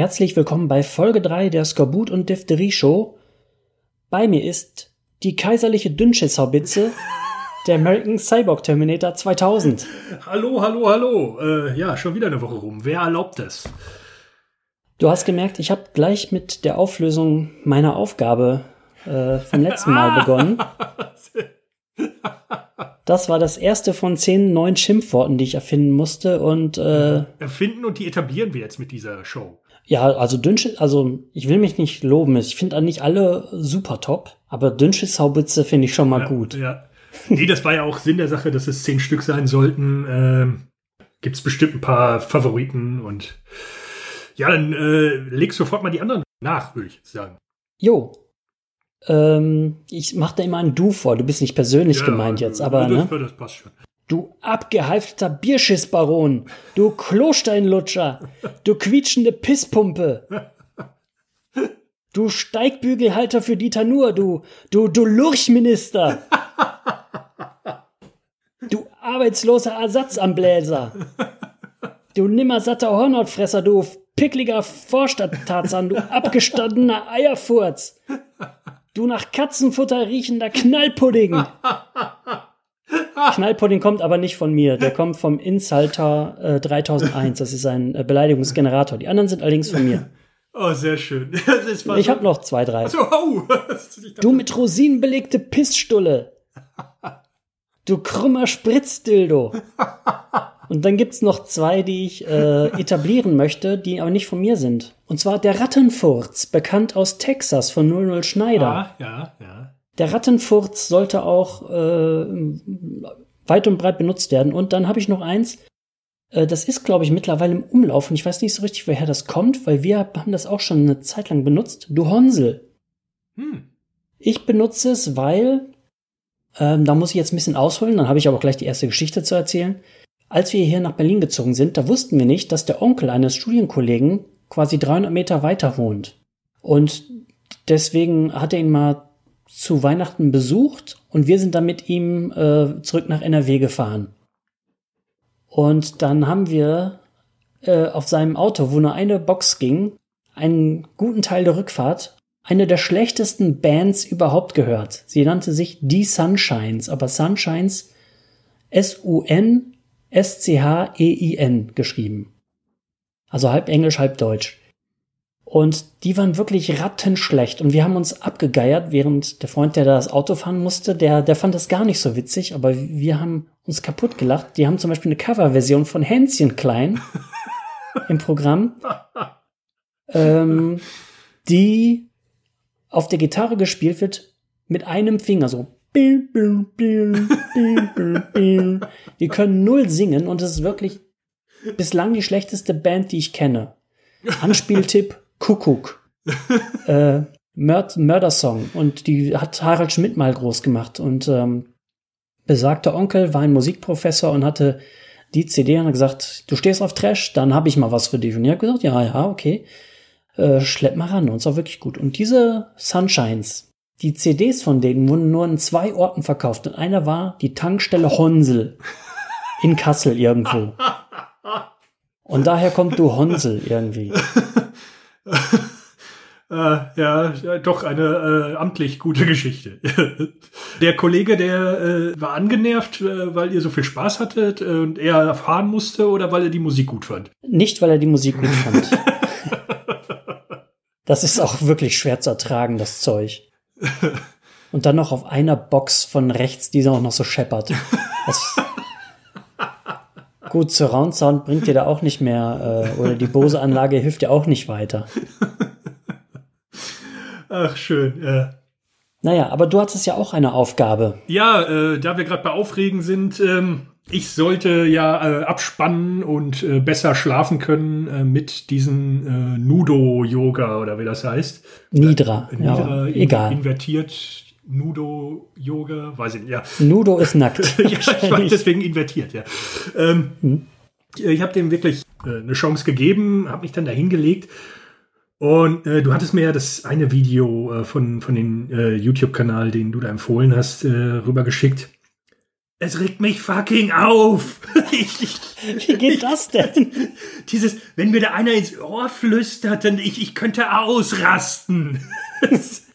Herzlich willkommen bei Folge 3 der Skorbut und Diphtherie Show. Bei mir ist die kaiserliche Dünnschiss-Haubitze, der American Cyborg Terminator 2000. Hallo, hallo, hallo. Äh, ja, schon wieder eine Woche rum. Wer erlaubt es? Du hast gemerkt, ich habe gleich mit der Auflösung meiner Aufgabe äh, vom letzten Mal begonnen. Das war das erste von zehn neuen Schimpfworten, die ich erfinden musste. Und äh, erfinden und die etablieren wir jetzt mit dieser Show. Ja, also Dünnschiss, also ich will mich nicht loben. Ich finde nicht alle super top, aber Dünnschiss-Haubitze finde ich schon mal ja, gut. Ja. Nee, das war ja auch Sinn der Sache, dass es zehn Stück sein sollten. Ähm, Gibt es bestimmt ein paar Favoriten und ja, dann äh, leg sofort mal die anderen nach, würde ich sagen. Jo. Ähm, ich mache da immer ein Du vor. Du bist nicht persönlich ja, gemeint jetzt, aber das, ne? das passt schon. Du abgehalfterter Bierschissbaron, du Klosteinlutscher, du quietschende Pisspumpe, du Steigbügelhalter für Dieter Nuhr, du, du, du Lurchminister, du arbeitsloser Ersatzambläser, du nimmersatter Hornhautfresser, du pickliger Vorstadttarzan, du abgestandener Eierfurz, du nach Katzenfutter riechender Knallpudding. Knallpudding kommt aber nicht von mir, der kommt vom Insulter äh, 3001. Das ist ein äh, Beleidigungsgenerator. Die anderen sind allerdings von mir. Oh, sehr schön. ich habe noch zwei, drei. So, oh. du mit Rosinen belegte Pissstulle. Du krummer Spritzdildo. Und dann gibt's noch zwei, die ich äh, etablieren möchte, die aber nicht von mir sind. Und zwar der Rattenfurz, bekannt aus Texas von 00 Schneider. Ja, ja, ja. Der Rattenfurz sollte auch äh, weit und breit benutzt werden. Und dann habe ich noch eins, äh, das ist, glaube ich, mittlerweile im Umlauf. Und ich weiß nicht so richtig, woher das kommt, weil wir haben das auch schon eine Zeit lang benutzt. Du Honsel. Hm. Ich benutze es, weil, ähm, da muss ich jetzt ein bisschen ausholen, dann habe ich aber auch gleich die erste Geschichte zu erzählen. Als wir hier nach Berlin gezogen sind, da wussten wir nicht, dass der Onkel eines Studienkollegen quasi 300 Meter weiter wohnt. Und deswegen hat er ihn mal zu Weihnachten besucht und wir sind dann mit ihm äh, zurück nach NRW gefahren. Und dann haben wir äh, auf seinem Auto, wo nur eine Box ging, einen guten Teil der Rückfahrt eine der schlechtesten Bands überhaupt gehört. Sie nannte sich Die Sunshines, aber Sunshines S-U-N-S-C-H-E-I-N geschrieben. Also halb Englisch, halb Deutsch. Und die waren wirklich rattenschlecht. Und wir haben uns abgegeiert, während der Freund, der da das Auto fahren musste, der, der fand das gar nicht so witzig, aber wir haben uns kaputt gelacht. Die haben zum Beispiel eine Coverversion von Hänschen Klein im Programm, ähm, die auf der Gitarre gespielt wird mit einem Finger, so. Die können null singen und es ist wirklich bislang die schlechteste Band, die ich kenne. Anspieltipp, Kuckuck. äh, Mörd Mördersong. Und die hat Harald Schmidt mal groß gemacht. Und ähm, besagter Onkel war ein Musikprofessor und hatte die CD und hat gesagt, du stehst auf Trash, dann habe ich mal was für dich. Und ich habe gesagt, ja, ja, okay. Äh, schlepp mal ran. Und es war wirklich gut. Und diese Sunshines, die CDs von denen wurden nur in zwei Orten verkauft. Und einer war die Tankstelle Honsel in Kassel irgendwo. Und daher kommt du Honsel irgendwie. Äh, ja, doch eine äh, amtlich gute Geschichte. der Kollege, der äh, war angenervt, äh, weil ihr so viel Spaß hattet und er fahren musste oder weil er die Musik gut fand? Nicht, weil er die Musik gut fand. das ist auch wirklich schwer zu ertragen, das Zeug. Und dann noch auf einer Box von rechts, die auch noch so scheppert. Das, Gut, Surround Sound bringt dir da auch nicht mehr, äh, oder die Bose-Anlage hilft dir auch nicht weiter. Ach, schön, ja. Naja, aber du hattest ja auch eine Aufgabe. Ja, äh, da wir gerade bei Aufregen sind, ähm, ich sollte ja äh, abspannen und äh, besser schlafen können äh, mit diesem äh, Nudo-Yoga oder wie das heißt. Nidra, äh, Nidra ja, egal. Invertiert Nudo-Yoga, weiß ich nicht, ja. Nudo ist nackt. ja, ich weiß, deswegen invertiert, ja. Ähm, hm. Ich habe dem wirklich äh, eine Chance gegeben, habe mich dann da hingelegt. Und äh, du hattest mir ja das eine Video äh, von, von dem äh, YouTube-Kanal, den du da empfohlen hast, äh, rübergeschickt. Es regt mich fucking auf. Wie geht das denn? Dieses, wenn mir da einer ins Ohr flüstert, dann ich, ich könnte ausrasten.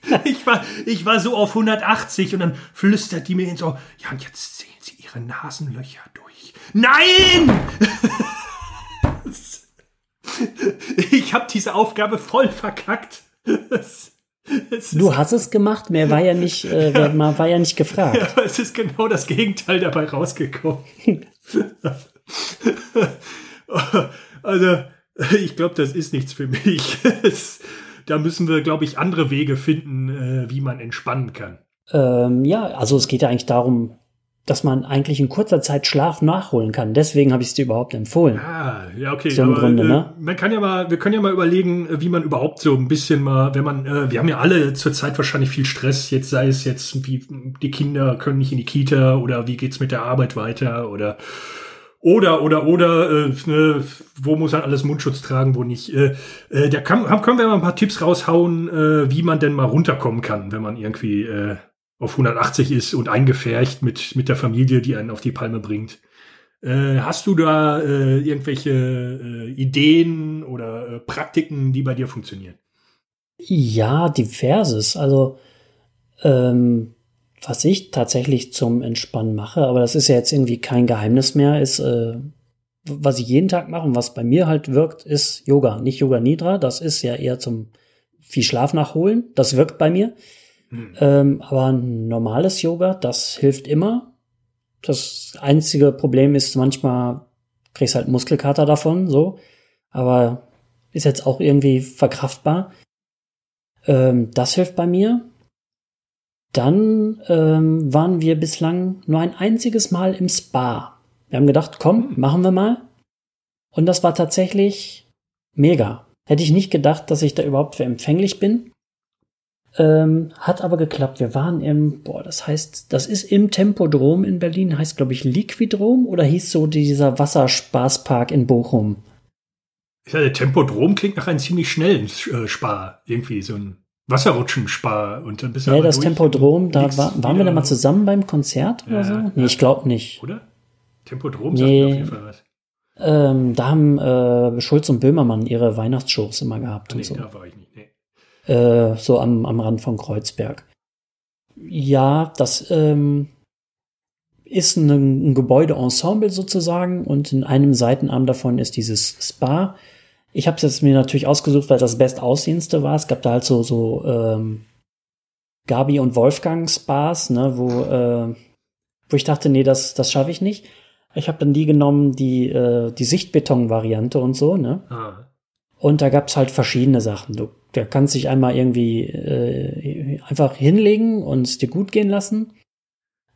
ich war, ich war so auf 180 und dann flüstert die mir ins Ohr, ja, und jetzt sehen Sie Ihre Nasenlöcher durch. Nein! ich habe diese Aufgabe voll verkackt. Du hast es gemacht, mehr war ja nicht, äh, ja. war ja nicht gefragt. Ja, es ist genau das Gegenteil dabei rausgekommen. also, ich glaube, das ist nichts für mich. Da müssen wir, glaube ich, andere Wege finden, äh, wie man entspannen kann. Ähm, ja, also es geht ja eigentlich darum, dass man eigentlich in kurzer Zeit Schlaf nachholen kann. Deswegen habe ich es dir überhaupt empfohlen. Ah, ja, okay. So im aber, Grunde, äh, ne? Man kann ja mal, wir können ja mal überlegen, wie man überhaupt so ein bisschen mal, wenn man, äh, wir haben ja alle zurzeit wahrscheinlich viel Stress, jetzt sei es jetzt, wie die Kinder können nicht in die Kita oder wie geht's mit der Arbeit weiter oder oder, oder, oder, äh, ne, wo muss man alles Mundschutz tragen, wo nicht. Äh, äh, da kann, können wir mal ein paar Tipps raushauen, äh, wie man denn mal runterkommen kann, wenn man irgendwie äh, auf 180 ist und eingefärcht mit, mit der Familie, die einen auf die Palme bringt. Äh, hast du da äh, irgendwelche äh, Ideen oder äh, Praktiken, die bei dir funktionieren? Ja, diverses. Also, ähm, was ich tatsächlich zum Entspannen mache, aber das ist ja jetzt irgendwie kein Geheimnis mehr, ist, äh, was ich jeden Tag mache und was bei mir halt wirkt, ist Yoga. Nicht Yoga Nidra, das ist ja eher zum viel Schlaf nachholen. Das wirkt bei mir. Hm. Ähm, aber normales Yoga, das hilft immer. Das einzige Problem ist manchmal kriegst halt Muskelkater davon, so. Aber ist jetzt auch irgendwie verkraftbar. Ähm, das hilft bei mir. Dann ähm, waren wir bislang nur ein einziges Mal im Spa. Wir haben gedacht, komm, hm. machen wir mal. Und das war tatsächlich mega. Hätte ich nicht gedacht, dass ich da überhaupt für empfänglich bin. Ähm, hat aber geklappt. Wir waren im, boah, das heißt, das ist im Tempodrom in Berlin, heißt glaube ich Liquidrom oder hieß so dieser Wasserspaßpark in Bochum? Ja, der Tempodrom klingt nach einem ziemlich schnellen äh, Spar. Irgendwie so ein Wasserrutschenspar und dann bist du Ja, das Tempodrom, da war, waren wir da mal zusammen beim Konzert oder ja, so? Nee, ja. ich glaube nicht. Oder? Tempodrom sagt nee. mir auf jeden Fall was. Ähm, da haben äh, Schulz und Böhmermann ihre Weihnachtsshows immer gehabt nee, und so. Da war ich nicht. Nee äh, so am, am Rand von Kreuzberg. Ja, das ähm, ist ein, ein Gebäudeensemble sozusagen und in einem Seitenarm davon ist dieses Spa. Ich habe es jetzt mir natürlich ausgesucht, weil das bestaussehendste war. Es gab da halt so, so ähm, Gabi und Wolfgang Spas, ne, wo, äh, wo ich dachte, nee, das, das schaffe ich nicht. Ich habe dann die genommen, die, äh, die Sichtbeton-Variante und so, ne? Ah. Und da gab's halt verschiedene Sachen. Du der kann sich einmal irgendwie äh, einfach hinlegen und es dir gut gehen lassen.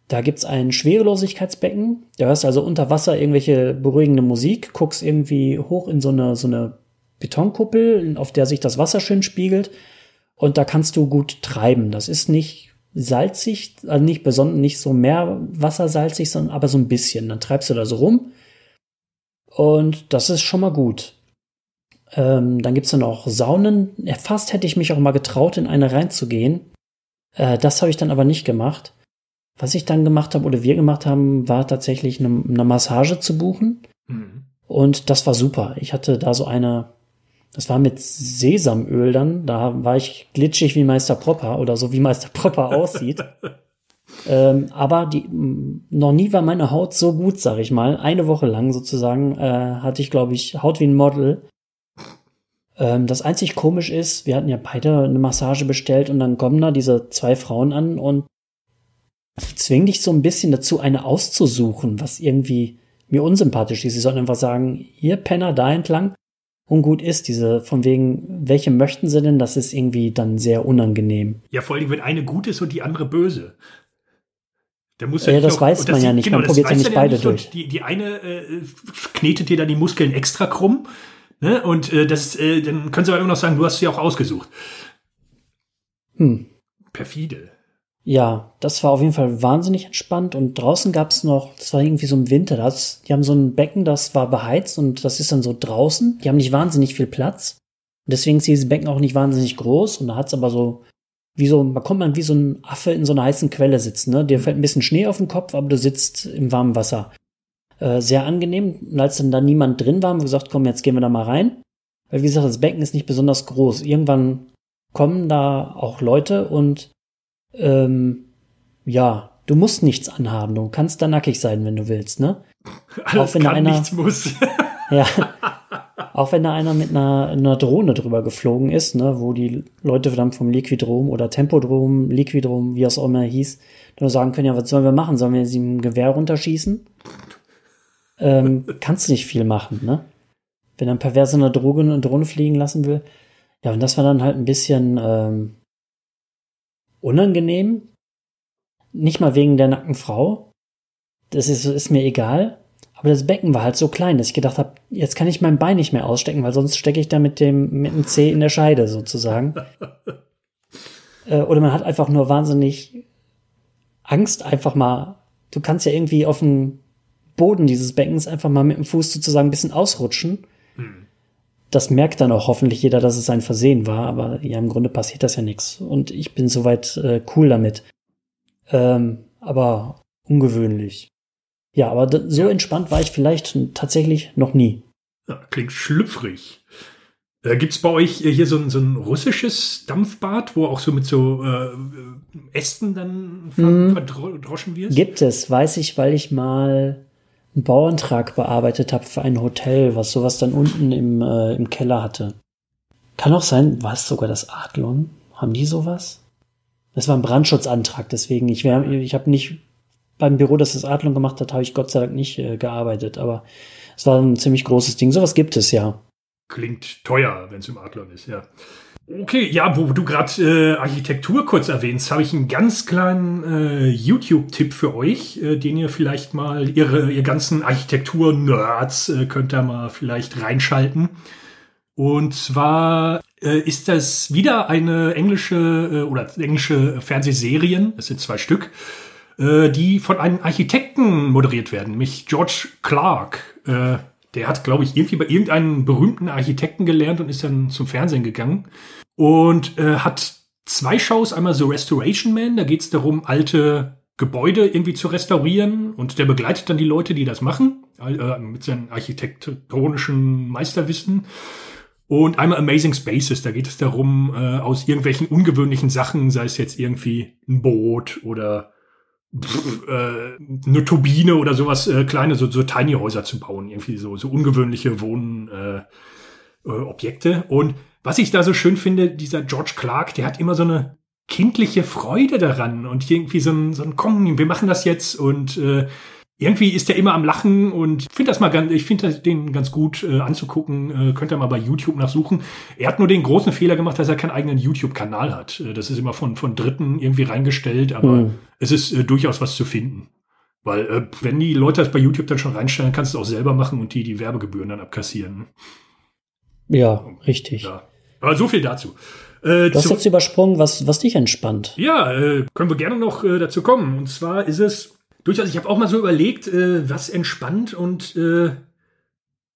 Da gibt's ein Schwerelosigkeitsbecken. Da hörst also unter Wasser irgendwelche beruhigende Musik, guckst irgendwie hoch in so eine, so eine Betonkuppel, auf der sich das Wasser schön spiegelt. Und da kannst du gut treiben. Das ist nicht salzig, also nicht besonders, nicht so mehr wassersalzig, sondern aber so ein bisschen. Dann treibst du da so rum. Und das ist schon mal gut. Ähm, dann gibt's dann auch Saunen. Ja, fast hätte ich mich auch mal getraut, in eine reinzugehen. Äh, das habe ich dann aber nicht gemacht. Was ich dann gemacht habe oder wir gemacht haben, war tatsächlich eine, eine Massage zu buchen. Mhm. Und das war super. Ich hatte da so eine, das war mit Sesamöl dann. Da war ich glitschig wie Meister Propper oder so wie Meister Propper aussieht. ähm, aber die, noch nie war meine Haut so gut, sag ich mal. Eine Woche lang sozusagen äh, hatte ich, glaube ich, Haut wie ein Model. Ähm, das einzig komisch ist, wir hatten ja beide eine Massage bestellt und dann kommen da diese zwei Frauen an und die zwingen dich so ein bisschen dazu, eine auszusuchen, was irgendwie mir unsympathisch ist. Sie sollen einfach sagen, hier Penner da entlang und gut ist. Diese von wegen, welche möchten sie denn? Das ist irgendwie dann sehr unangenehm. Ja, vor allem, wenn eine gut ist und die andere böse. Der muss ja, ja das noch, weiß man ja nicht. Genau, man probiert ja nicht beide nicht. durch. Die, die eine äh, knetet dir da die Muskeln extra krumm Ne? Und äh, das, äh, dann können sie aber immer noch sagen, du hast sie auch ausgesucht. Hm. Perfide. Ja, das war auf jeden Fall wahnsinnig entspannt. Und draußen gab es noch, das war irgendwie so im Winter, das, die haben so ein Becken, das war beheizt und das ist dann so draußen. Die haben nicht wahnsinnig viel Platz. Und deswegen ist dieses Becken auch nicht wahnsinnig groß. Und da hat es aber so wie so, man kommt man wie so ein Affe in so einer heißen Quelle sitzen. Ne? Dir fällt ein bisschen Schnee auf den Kopf, aber du sitzt im warmen Wasser. Äh, sehr angenehm. Und als dann da niemand drin war, haben wir gesagt, komm, jetzt gehen wir da mal rein. Weil wie gesagt, das Becken ist nicht besonders groß. Irgendwann kommen da auch Leute und ähm, ja, du musst nichts anhaben. Du kannst da nackig sein, wenn du willst, ne? Alles auch wenn kann, da einer, nichts muss. ja, auch wenn da einer mit einer, einer Drohne drüber geflogen ist, ne, wo die Leute dann vom Liquidrom oder Tempodrom, Liquidrom, wie es auch immer hieß, dann sagen können, ja, was sollen wir machen? Sollen wir sie im Gewehr runterschießen? Ähm, kannst du nicht viel machen, ne? Wenn ein Perverse eine Droge eine Drohne fliegen lassen will. Ja, und das war dann halt ein bisschen ähm, unangenehm. Nicht mal wegen der nackten Frau. Das ist, ist mir egal. Aber das Becken war halt so klein, dass ich gedacht habe, jetzt kann ich mein Bein nicht mehr ausstecken, weil sonst stecke ich da mit dem, mit dem C in der Scheide sozusagen. äh, oder man hat einfach nur wahnsinnig Angst, einfach mal. Du kannst ja irgendwie auf dem Boden dieses Beckens einfach mal mit dem Fuß sozusagen ein bisschen ausrutschen. Hm. Das merkt dann auch hoffentlich jeder, dass es ein Versehen war, aber ja, im Grunde passiert das ja nichts. Und ich bin soweit äh, cool damit. Ähm, aber ungewöhnlich. Ja, aber so ja. entspannt war ich vielleicht tatsächlich noch nie. Ja, klingt schlüpfrig. Äh, Gibt es bei euch hier so ein, so ein russisches Dampfbad, wo auch so mit so äh, Ästen dann Mhm. verdroschen wird? Gibt es, weiß ich, weil ich mal einen Bauantrag bearbeitet habe für ein Hotel, was sowas dann unten im, äh, im Keller hatte. Kann auch sein, war es sogar das Adlon? Haben die sowas? Das war ein Brandschutzantrag, deswegen, ich, wär, ich habe nicht beim Büro, das das Adlon gemacht hat, habe ich Gott sei Dank nicht äh, gearbeitet, aber es war ein ziemlich großes Ding. Sowas gibt es ja. Klingt teuer, wenn es im Adlon ist, ja. Okay, ja, wo du gerade äh, Architektur kurz erwähnst, habe ich einen ganz kleinen äh, YouTube-Tipp für euch, äh, den ihr vielleicht mal, ihre, ihr ganzen Architektur-Nerds, äh, könnt ihr mal vielleicht reinschalten. Und zwar äh, ist das wieder eine englische äh, oder englische Fernsehserien, es sind zwei Stück, äh, die von einem Architekten moderiert werden, nämlich George Clark. Der hat, glaube ich, irgendwie bei irgendeinem berühmten Architekten gelernt und ist dann zum Fernsehen gegangen und äh, hat zwei Shows. Einmal so Restoration Man, da geht es darum, alte Gebäude irgendwie zu restaurieren und der begleitet dann die Leute, die das machen, äh, mit seinem architektonischen Meisterwissen. Und einmal Amazing Spaces, da geht es darum, äh, aus irgendwelchen ungewöhnlichen Sachen, sei es jetzt irgendwie ein Boot oder pff, äh, eine Turbine oder sowas, äh, kleine, so, so Tiny Häuser zu bauen, irgendwie so, so ungewöhnliche Wohnobjekte. Äh, äh. Und was ich da so schön finde, dieser George Clark, der hat immer so eine kindliche Freude daran und irgendwie so ein, so ein komm, wir machen das jetzt und äh, irgendwie ist er immer am Lachen und ich finde das mal ganz, ich finde den ganz gut äh, anzugucken. Äh, könnt ihr mal bei YouTube nachsuchen. Er hat nur den großen Fehler gemacht, dass er keinen eigenen YouTube-Kanal hat. Äh, das ist immer von, von Dritten irgendwie reingestellt, aber Mhm. es ist äh, durchaus was zu finden. Weil, äh, wenn die Leute das bei YouTube dann schon reinstellen, kannst du es auch selber machen und die die Werbegebühren dann abkassieren. Ja, richtig. Ja. Aber so viel dazu. Äh, Du hast jetzt übersprungen, was, was dich entspannt. ja, äh, können wir gerne noch äh, dazu kommen. Und zwar ist es durchaus, ich habe auch mal so überlegt, äh, was entspannt und äh,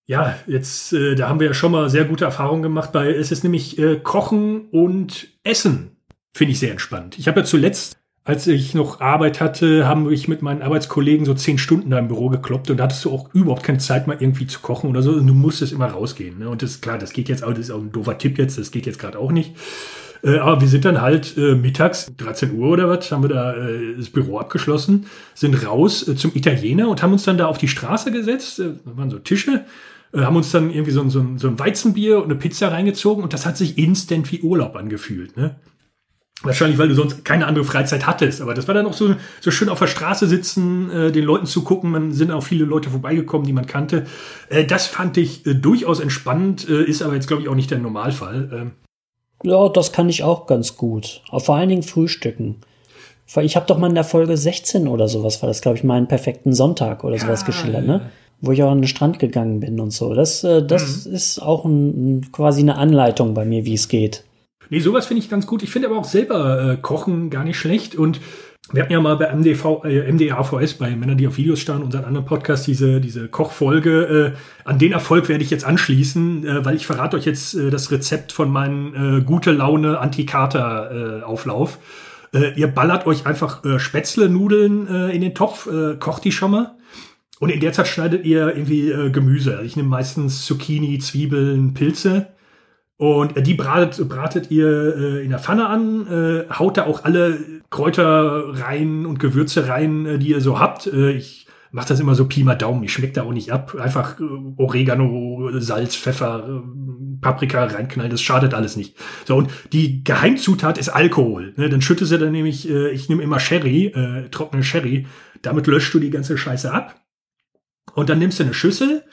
ja, jetzt, äh, da haben wir ja schon mal sehr gute Erfahrungen gemacht bei, es ist nämlich äh, Kochen und Essen, finde ich sehr entspannt. Ich habe ja zuletzt, als ich noch Arbeit hatte, haben ich mit meinen Arbeitskollegen so zehn Stunden da im Büro gekloppt und da hattest du auch überhaupt keine Zeit mal irgendwie zu kochen oder so. Und du musstest immer rausgehen. Ne? Und das ist klar, das geht jetzt auch, das ist auch ein doofer Tipp jetzt, das geht jetzt gerade auch nicht. Äh, aber wir sind dann halt äh, mittags, 13 Uhr oder was, haben wir da äh, das Büro abgeschlossen, sind raus äh, zum Italiener und haben uns dann da auf die Straße gesetzt. Äh, waren so Tische, äh, haben uns dann irgendwie so, ein- so, ein- so ein Weizenbier und eine Pizza reingezogen und das hat sich instant wie Urlaub angefühlt. Ne? Wahrscheinlich, weil du sonst keine andere Freizeit hattest. Aber das war dann auch so, so schön auf der Straße sitzen, äh, den Leuten zu gucken. Man sind auch viele Leute vorbeigekommen, die man kannte. Äh, das fand ich äh, durchaus entspannend, äh, ist aber jetzt, glaube ich, auch nicht der Normalfall. Ähm, Ja, das kann ich auch ganz gut. Vor allen Dingen Frühstücken. Ich habe doch mal in der Folge 16 oder sowas, war das, glaube ich, meinen perfekten Sonntag oder sowas Ja, geschildert, ne? Wo ich auch an den Strand gegangen bin und so. Das, äh, das Mhm. ist auch ein, quasi eine Anleitung bei mir, wie es geht. Nee, sowas finde ich ganz gut. Ich finde aber auch selber äh, Kochen gar nicht schlecht. Und wir hatten ja mal bei MDV, äh, MDAVS, bei Männern, die auf Videos starren, unseren anderen Podcast, diese, diese Kochfolge. Äh, an den Erfolg werde ich jetzt anschließen, äh, weil ich verrate euch jetzt äh, das Rezept von meinem äh, gute Laune Antikater-Auflauf. Äh, ihr ballert euch einfach äh, Spätzle-Nudeln äh, in den Topf, äh, kocht die schon mal. Und in der Zeit schneidet ihr irgendwie äh, Gemüse. Also ich nehme meistens Zucchini, Zwiebeln, Pilze und äh, die bratet, bratet ihr äh, in der Pfanne an, äh, haut da auch alle Kräuter rein und Gewürze rein, äh, die ihr so habt. Äh, ich mache das immer so Pi mal Daumen, ich schmeckt da auch nicht ab. Einfach äh, Oregano, Salz, Pfeffer, äh, Paprika reinknallen, das schadet alles nicht. So, und die Geheimzutat ist Alkohol. Ne? Dann schüttest du dann nämlich, äh, ich nehme immer Sherry, äh, trockene Sherry, damit löscht du die ganze Scheiße ab. Und dann nimmst du eine Schüssel,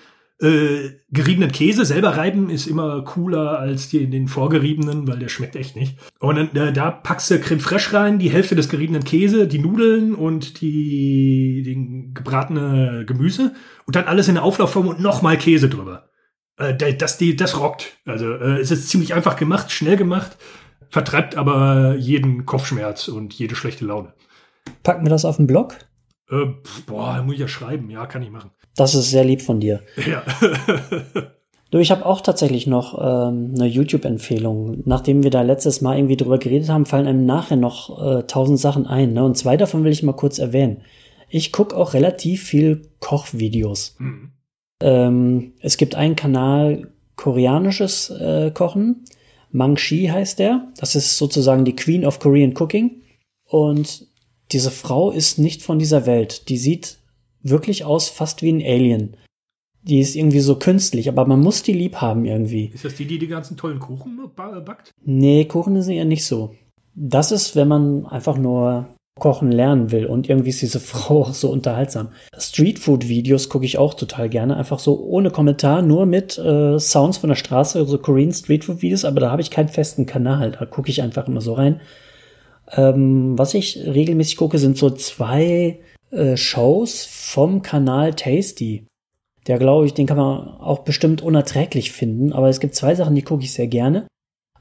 äh, geriebenen Käse selber reiben ist immer cooler als die, den vorgeriebenen, weil der schmeckt echt nicht. Und dann, äh, da packst du Creme fraiche rein, die Hälfte des geriebenen Käse, die Nudeln und die den gebratene Gemüse und dann alles in der Auflaufform und nochmal Käse drüber. Äh, das, die, das rockt. Also äh, es ist ziemlich einfach gemacht, schnell gemacht, vertreibt aber jeden Kopfschmerz und jede schlechte Laune. Packen wir das auf den Blog? Äh, boah, muss ich ja schreiben. Ja, kann ich machen. Das ist sehr lieb von dir. Ja. du, ich habe auch tatsächlich noch ähm, eine YouTube-Empfehlung. Nachdem wir da letztes Mal irgendwie drüber geredet haben, fallen einem nachher noch äh, tausend Sachen ein. Ne? Und zwei davon will ich mal kurz erwähnen. Ich gucke auch relativ viel Kochvideos. Mhm. Ähm, es gibt einen Kanal koreanisches äh, Kochen. Mangshi heißt der. Das ist sozusagen die Queen of Korean Cooking. Und diese Frau ist nicht von dieser Welt. Die sieht wirklich aus fast wie ein Alien. Die ist irgendwie so künstlich, aber man muss die lieb haben irgendwie. Ist das die, die die ganzen tollen Kuchen backt? Nee, Kuchen ist eher nicht so. Das ist, wenn man einfach nur kochen lernen will und irgendwie ist diese Frau auch so unterhaltsam. Streetfood-Videos gucke ich auch total gerne, einfach so ohne Kommentar, nur mit äh, Sounds von der Straße, also Korean Streetfood-Videos, aber da habe ich keinen festen Kanal, da gucke ich einfach immer so rein. Ähm, was ich regelmäßig gucke, sind so zwei äh, Shows vom Kanal Tasty. Der glaube ich, den kann man auch bestimmt unerträglich finden, aber es gibt zwei Sachen, die gucke ich sehr gerne.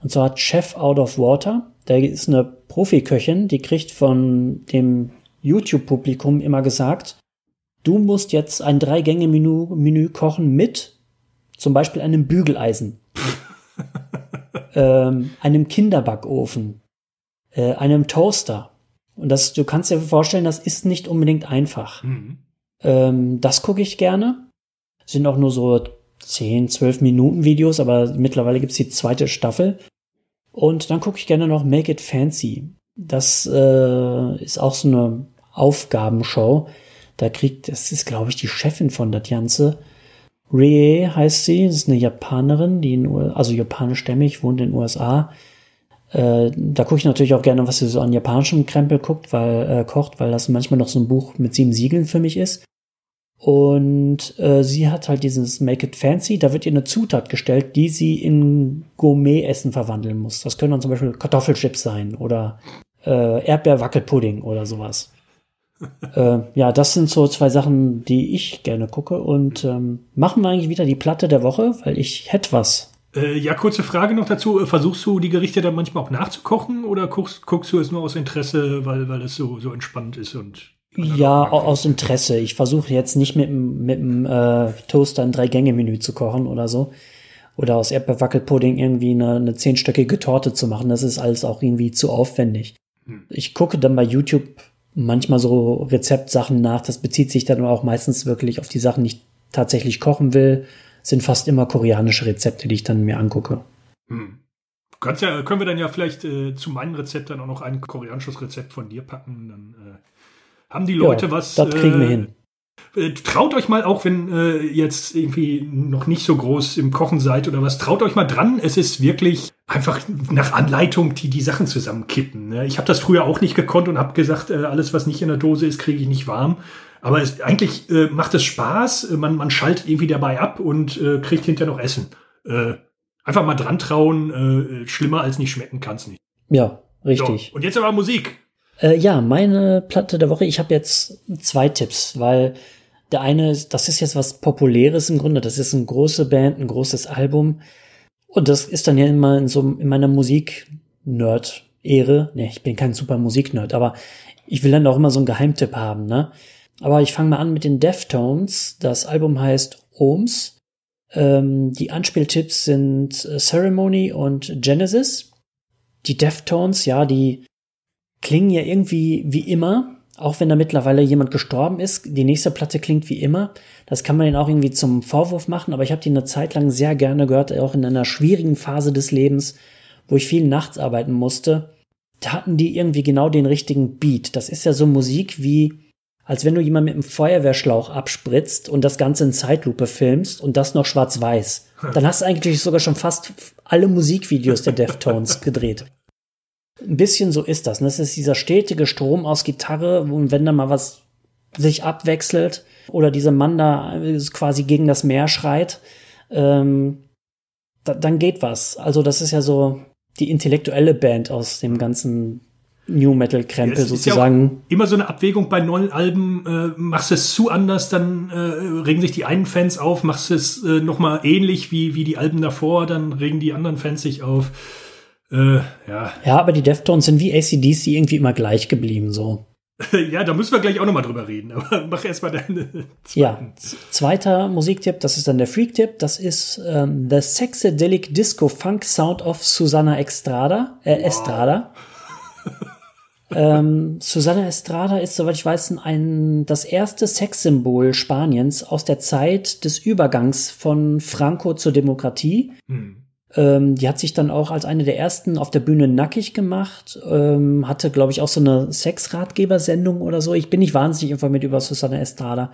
Und zwar Chef Out of Water. Der ist eine Profiköchin, die kriegt von dem YouTube-Publikum immer gesagt, du musst jetzt ein Drei-Gänge-Menü Menü kochen mit zum Beispiel einem Bügeleisen, ähm, einem Kinderbackofen, äh, einem Toaster. Und das, du kannst dir vorstellen, das ist nicht unbedingt einfach. Mhm. Ähm, das gucke ich gerne. Sind auch nur so 10, 12 Minuten Videos, aber mittlerweile gibt's die zweite Staffel. Und dann gucke ich gerne noch Make It Fancy. Das äh, ist auch so eine Aufgabenshow. Da kriegt, das ist, glaube ich, die Chefin von der Ganze. Rie heißt sie, das ist eine Japanerin, die in, also japanischstämmig, wohnt in den USA. Äh, da gucke ich natürlich auch gerne, was sie so an japanischem Krempel guckt, weil, äh, kocht, weil das manchmal noch so ein Buch mit sieben Siegeln für mich ist. Und äh, sie hat halt dieses Make It Fancy, da wird ihr eine Zutat gestellt, die sie in Gourmet-Essen verwandeln muss. Das können dann zum Beispiel Kartoffelchips sein oder äh, Erdbeerwackelpudding oder sowas. äh, ja, das sind so zwei Sachen, die ich gerne gucke. Und ähm, machen wir eigentlich wieder die Platte der Woche, weil ich hätte was. Äh, ja, kurze Frage noch dazu. Versuchst du die Gerichte dann manchmal auch nachzukochen oder guckst, guckst du es nur aus Interesse, weil, weil es so, so entspannt ist und ja, aus Interesse. Ich versuche jetzt nicht mit, mit dem äh, Toaster ein Drei-Gänge-Menü zu kochen oder so. Oder aus Erdbeerwackelpudding irgendwie eine, eine zehnstöckige Torte zu machen. Das ist alles auch irgendwie zu aufwendig. Hm. Ich gucke dann bei YouTube manchmal so Rezeptsachen nach. Das bezieht sich dann auch meistens wirklich auf die Sachen, die ich tatsächlich kochen will sind fast immer koreanische Rezepte, die ich dann mir angucke. Hm. Ja, können wir dann ja vielleicht äh, zu meinem Rezept dann auch noch ein koreanisches Rezept von dir packen. Dann äh, haben die Leute ja, was. Das kriegen wir äh, hin. Äh, traut euch mal, auch wenn äh, jetzt irgendwie noch nicht so groß im Kochen seid oder was, traut euch mal dran. Es ist wirklich einfach nach Anleitung, die die Sachen zusammenkippen. Ne? Ich habe das früher auch nicht gekonnt und habe gesagt, äh, alles, was nicht in der Dose ist, kriege ich nicht warm. Aber es, eigentlich äh, macht es Spaß. Man, man schaltet irgendwie dabei ab und äh, kriegt hinterher noch Essen. Äh, einfach mal dran trauen. Äh, schlimmer als nicht schmecken kann's nicht. Ja, richtig. So, und jetzt aber Musik. Äh, ja, meine Platte der Woche. Ich habe jetzt zwei Tipps, weil der eine, das ist jetzt was Populäres im Grunde. Das ist eine große Band, ein großes Album. Und das ist dann ja immer in so in meiner Musik-Nerd-Ehre. Ne, ich bin kein super Musik-Nerd, aber ich will dann auch immer so einen Geheimtipp haben, ne? Aber ich fange mal an mit den Deftones. Das Album heißt Ohms. Ähm, die Anspieltipps sind äh, Ceremony und Genesis. Die Deftones, ja, die klingen ja irgendwie wie immer, auch wenn da mittlerweile jemand gestorben ist. Die nächste Platte klingt wie immer. Das kann man ihnen auch irgendwie zum Vorwurf machen, aber ich habe die eine Zeit lang sehr gerne gehört, auch in einer schwierigen Phase des Lebens, wo ich viel nachts arbeiten musste. Da hatten die irgendwie genau den richtigen Beat. Das ist ja so Musik wie als wenn du jemand mit einem Feuerwehrschlauch abspritzt und das Ganze in Zeitlupe filmst und das noch schwarz-weiß. Dann hast du eigentlich sogar schon fast alle Musikvideos der Deftones gedreht. Ein bisschen so ist das. Das ist dieser stetige Strom aus Gitarre und wenn da mal was sich abwechselt oder dieser Mann da quasi gegen das Meer schreit, ähm, da, dann geht was. Also das ist ja so die intellektuelle Band aus dem ganzen New Metal Krempel ja, sozusagen. Ja immer so eine Abwägung bei neuen Alben, äh, machst du es zu anders, dann äh, regen sich die einen Fans auf, machst du es äh, noch mal ähnlich wie wie die Alben davor, dann regen die anderen Fans sich auf. Äh, ja. Ja, aber die Deftones sind wie ACDC irgendwie immer gleich geblieben so. ja, da müssen wir gleich auch noch mal drüber reden, aber mach erst mal deinen Ja, zweiter Musiktipp, das ist dann der Freak-Tipp, das ist ähm, The Sexedelic Disco Funk Sound of Susanna Estrada, äh, wow. Estrada. Ähm, Susana Estrada ist, soweit ich weiß, ein, das erste Sexsymbol Spaniens aus der Zeit des Übergangs von Franco zur Demokratie. Hm. Ähm, die hat sich dann auch als eine der ersten auf der Bühne nackig gemacht, ähm, hatte, glaube ich, auch so eine Sexratgebersendung oder so. Ich bin nicht wahnsinnig informiert über Susana Estrada.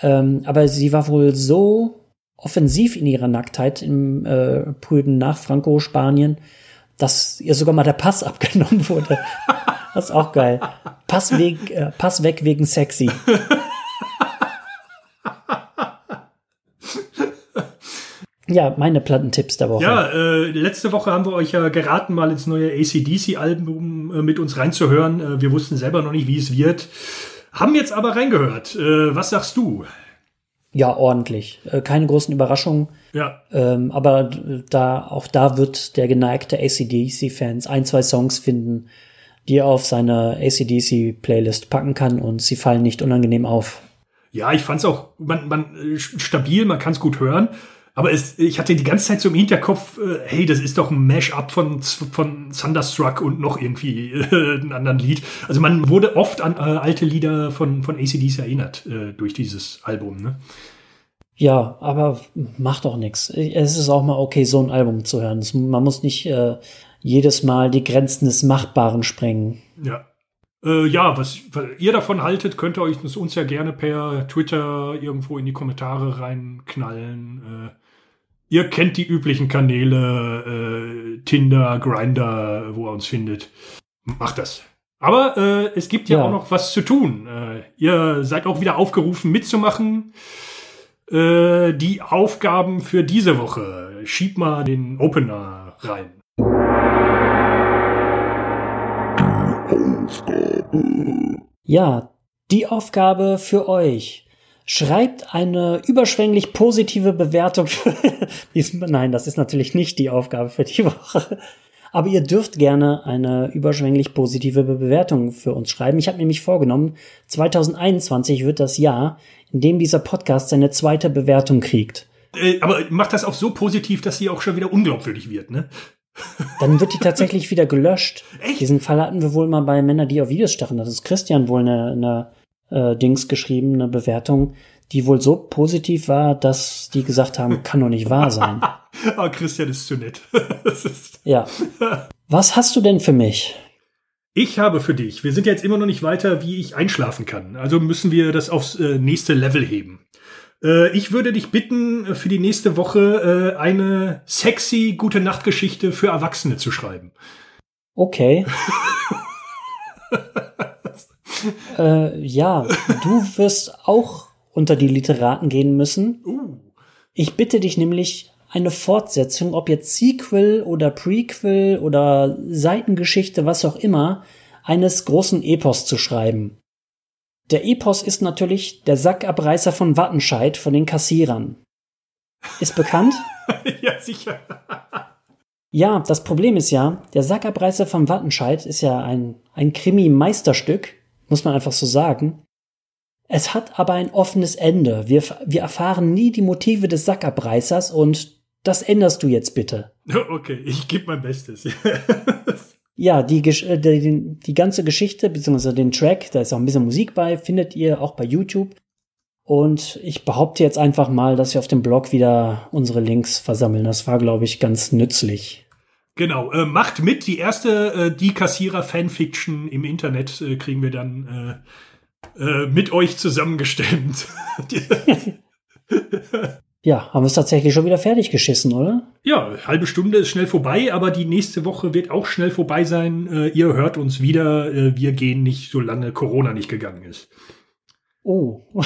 Ähm, aber sie war wohl so offensiv in ihrer Nacktheit im äh, Prüden nach Franco-Spanien, dass ihr sogar mal der Pass abgenommen wurde. Das ist auch geil. Pass, weg, äh, Pass weg wegen sexy. Ja, meine Plattentipps der Woche. Ja, äh, letzte Woche haben wir euch ja geraten, mal ins neue ACDC-Album äh, mit uns reinzuhören. Äh, wir wussten selber noch nicht, wie es wird. Haben jetzt aber reingehört. Äh, was sagst du? Ja, ordentlich. Äh, keine großen Überraschungen. Ja. Ähm, aber da, auch da wird der geneigte ACDC-Fans ein, zwei Songs finden, die er auf seine ACDC-Playlist packen kann und sie fallen nicht unangenehm auf. Ja, ich fand's auch man, man, äh, stabil, man kann's gut hören. Aber es, ich hatte die ganze Zeit so im Hinterkopf, äh, hey, das ist doch ein Mash-up von, von Thunderstruck und noch irgendwie äh, ein anderen Lied. Also man wurde oft an äh, alte Lieder von, von ACDs erinnert äh, durch dieses Album, ne? Ja, aber macht doch nichts. Es ist auch mal okay, so ein Album zu hören. Man muss nicht äh, jedes Mal die Grenzen des Machbaren sprengen. Ja. Äh, ja, was, was, ihr davon haltet, könnt ihr euch uns ja gerne per Twitter irgendwo in die Kommentare reinknallen. Äh, ihr kennt die üblichen Kanäle, äh, Tinder, Grinder, wo er uns findet. Macht das. Aber äh, es gibt ja, ja, auch noch was zu tun. Äh, ihr seid auch wieder aufgerufen mitzumachen. Äh, die Aufgaben für diese Woche. Schieb mal den Opener rein. Aufgabe. Ja, die Aufgabe für euch. Schreibt eine überschwänglich positive Bewertung für Nein, das ist natürlich nicht die Aufgabe für die Woche. Aber ihr dürft gerne eine überschwänglich positive Bewertung für uns schreiben. Ich habe nämlich vorgenommen, 2021 wird das Jahr, in dem dieser Podcast seine zweite Bewertung kriegt. Äh, aber macht das auch so positiv, dass sie auch schon wieder unglaubwürdig wird, ne? Dann wird die tatsächlich wieder gelöscht. Echt? Diesen Fall hatten wir wohl mal bei Männer, die auf Videos stachen. Das ist Christian wohl eine, eine äh, Dings geschrieben, eine Bewertung, die wohl so positiv war, dass die gesagt haben, kann doch nicht wahr sein. ah, Christian ist zu nett. ja. Was hast du denn für mich? Ich habe für dich, wir sind jetzt immer noch nicht weiter, wie ich einschlafen kann. Also müssen wir das aufs äh, nächste Level heben. Äh, ich würde dich bitten, äh, für die nächste Woche äh, eine sexy gute Nachtgeschichte für Erwachsene zu schreiben. Okay. äh, ja, du wirst auch unter die Literaten gehen müssen. Uh. Ich bitte dich nämlich, eine Fortsetzung, ob jetzt Sequel oder Prequel oder Seitengeschichte, was auch immer, eines großen Epos zu schreiben. Der Epos ist natürlich der Sackabreißer von Wattenscheid von den Kassierern. Ist bekannt? ja, sicher. ja, das Problem ist ja, der Sackabreißer von Wattenscheid ist ja ein, ein Krimi-Meisterstück muss man einfach so sagen. Es hat aber ein offenes Ende. Wir, wir erfahren nie die Motive des Sackabreißers und das änderst du jetzt bitte. Okay, ich gebe mein Bestes. ja, die, äh, die, die ganze Geschichte, beziehungsweise den Track, da ist auch ein bisschen Musik bei, findet ihr auch bei YouTube. Und ich behaupte jetzt einfach mal, dass wir auf dem Blog wieder unsere Links versammeln. Das war, glaube ich, ganz nützlich. Genau, äh, macht mit. Die erste äh, Die Kassierer-Fanfiction im Internet äh, kriegen wir dann äh, äh, mit euch zusammengestemmt. ja, haben wir es tatsächlich schon wieder fertig geschissen, oder? Ja, halbe Stunde ist schnell vorbei, aber die nächste Woche wird auch schnell vorbei sein. Äh, ihr hört uns wieder. Äh, wir gehen nicht, solange Corona nicht gegangen ist. Oh.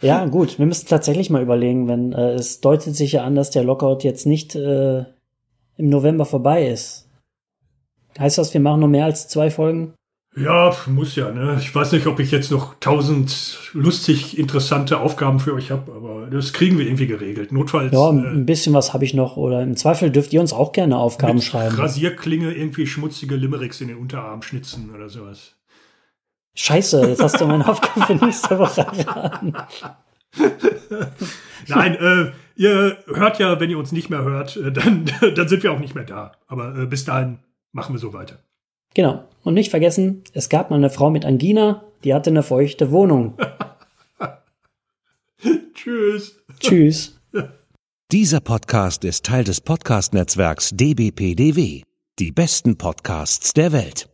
ja, gut, wir müssen tatsächlich mal überlegen, wenn äh, es deutet sich ja an, dass der Lockout jetzt nicht äh, im November vorbei ist. Heißt das, wir machen nur mehr als zwei Folgen? Ja, muss ja, ne? Ich weiß nicht, ob ich jetzt noch tausend lustig interessante Aufgaben für euch habe, aber das kriegen wir irgendwie geregelt. Notfalls. Ja, ein äh, bisschen was habe ich noch. Oder im Zweifel dürft ihr uns auch gerne Aufgaben schreiben. Rasierklinge irgendwie schmutzige Limericks in den Unterarm schnitzen oder sowas. Scheiße, jetzt hast du meine Aufgabe für nächste Woche erraten. Nein, äh, ihr hört ja, wenn ihr uns nicht mehr hört, äh, dann, dann sind wir auch nicht mehr da. Aber äh, bis dahin machen wir so weiter. Genau. Und nicht vergessen, es gab mal eine Frau mit Angina, die hatte eine feuchte Wohnung. Tschüss. Tschüss. Dieser Podcast ist Teil des Podcast-Netzwerks dbpdw. Die besten Podcasts der Welt.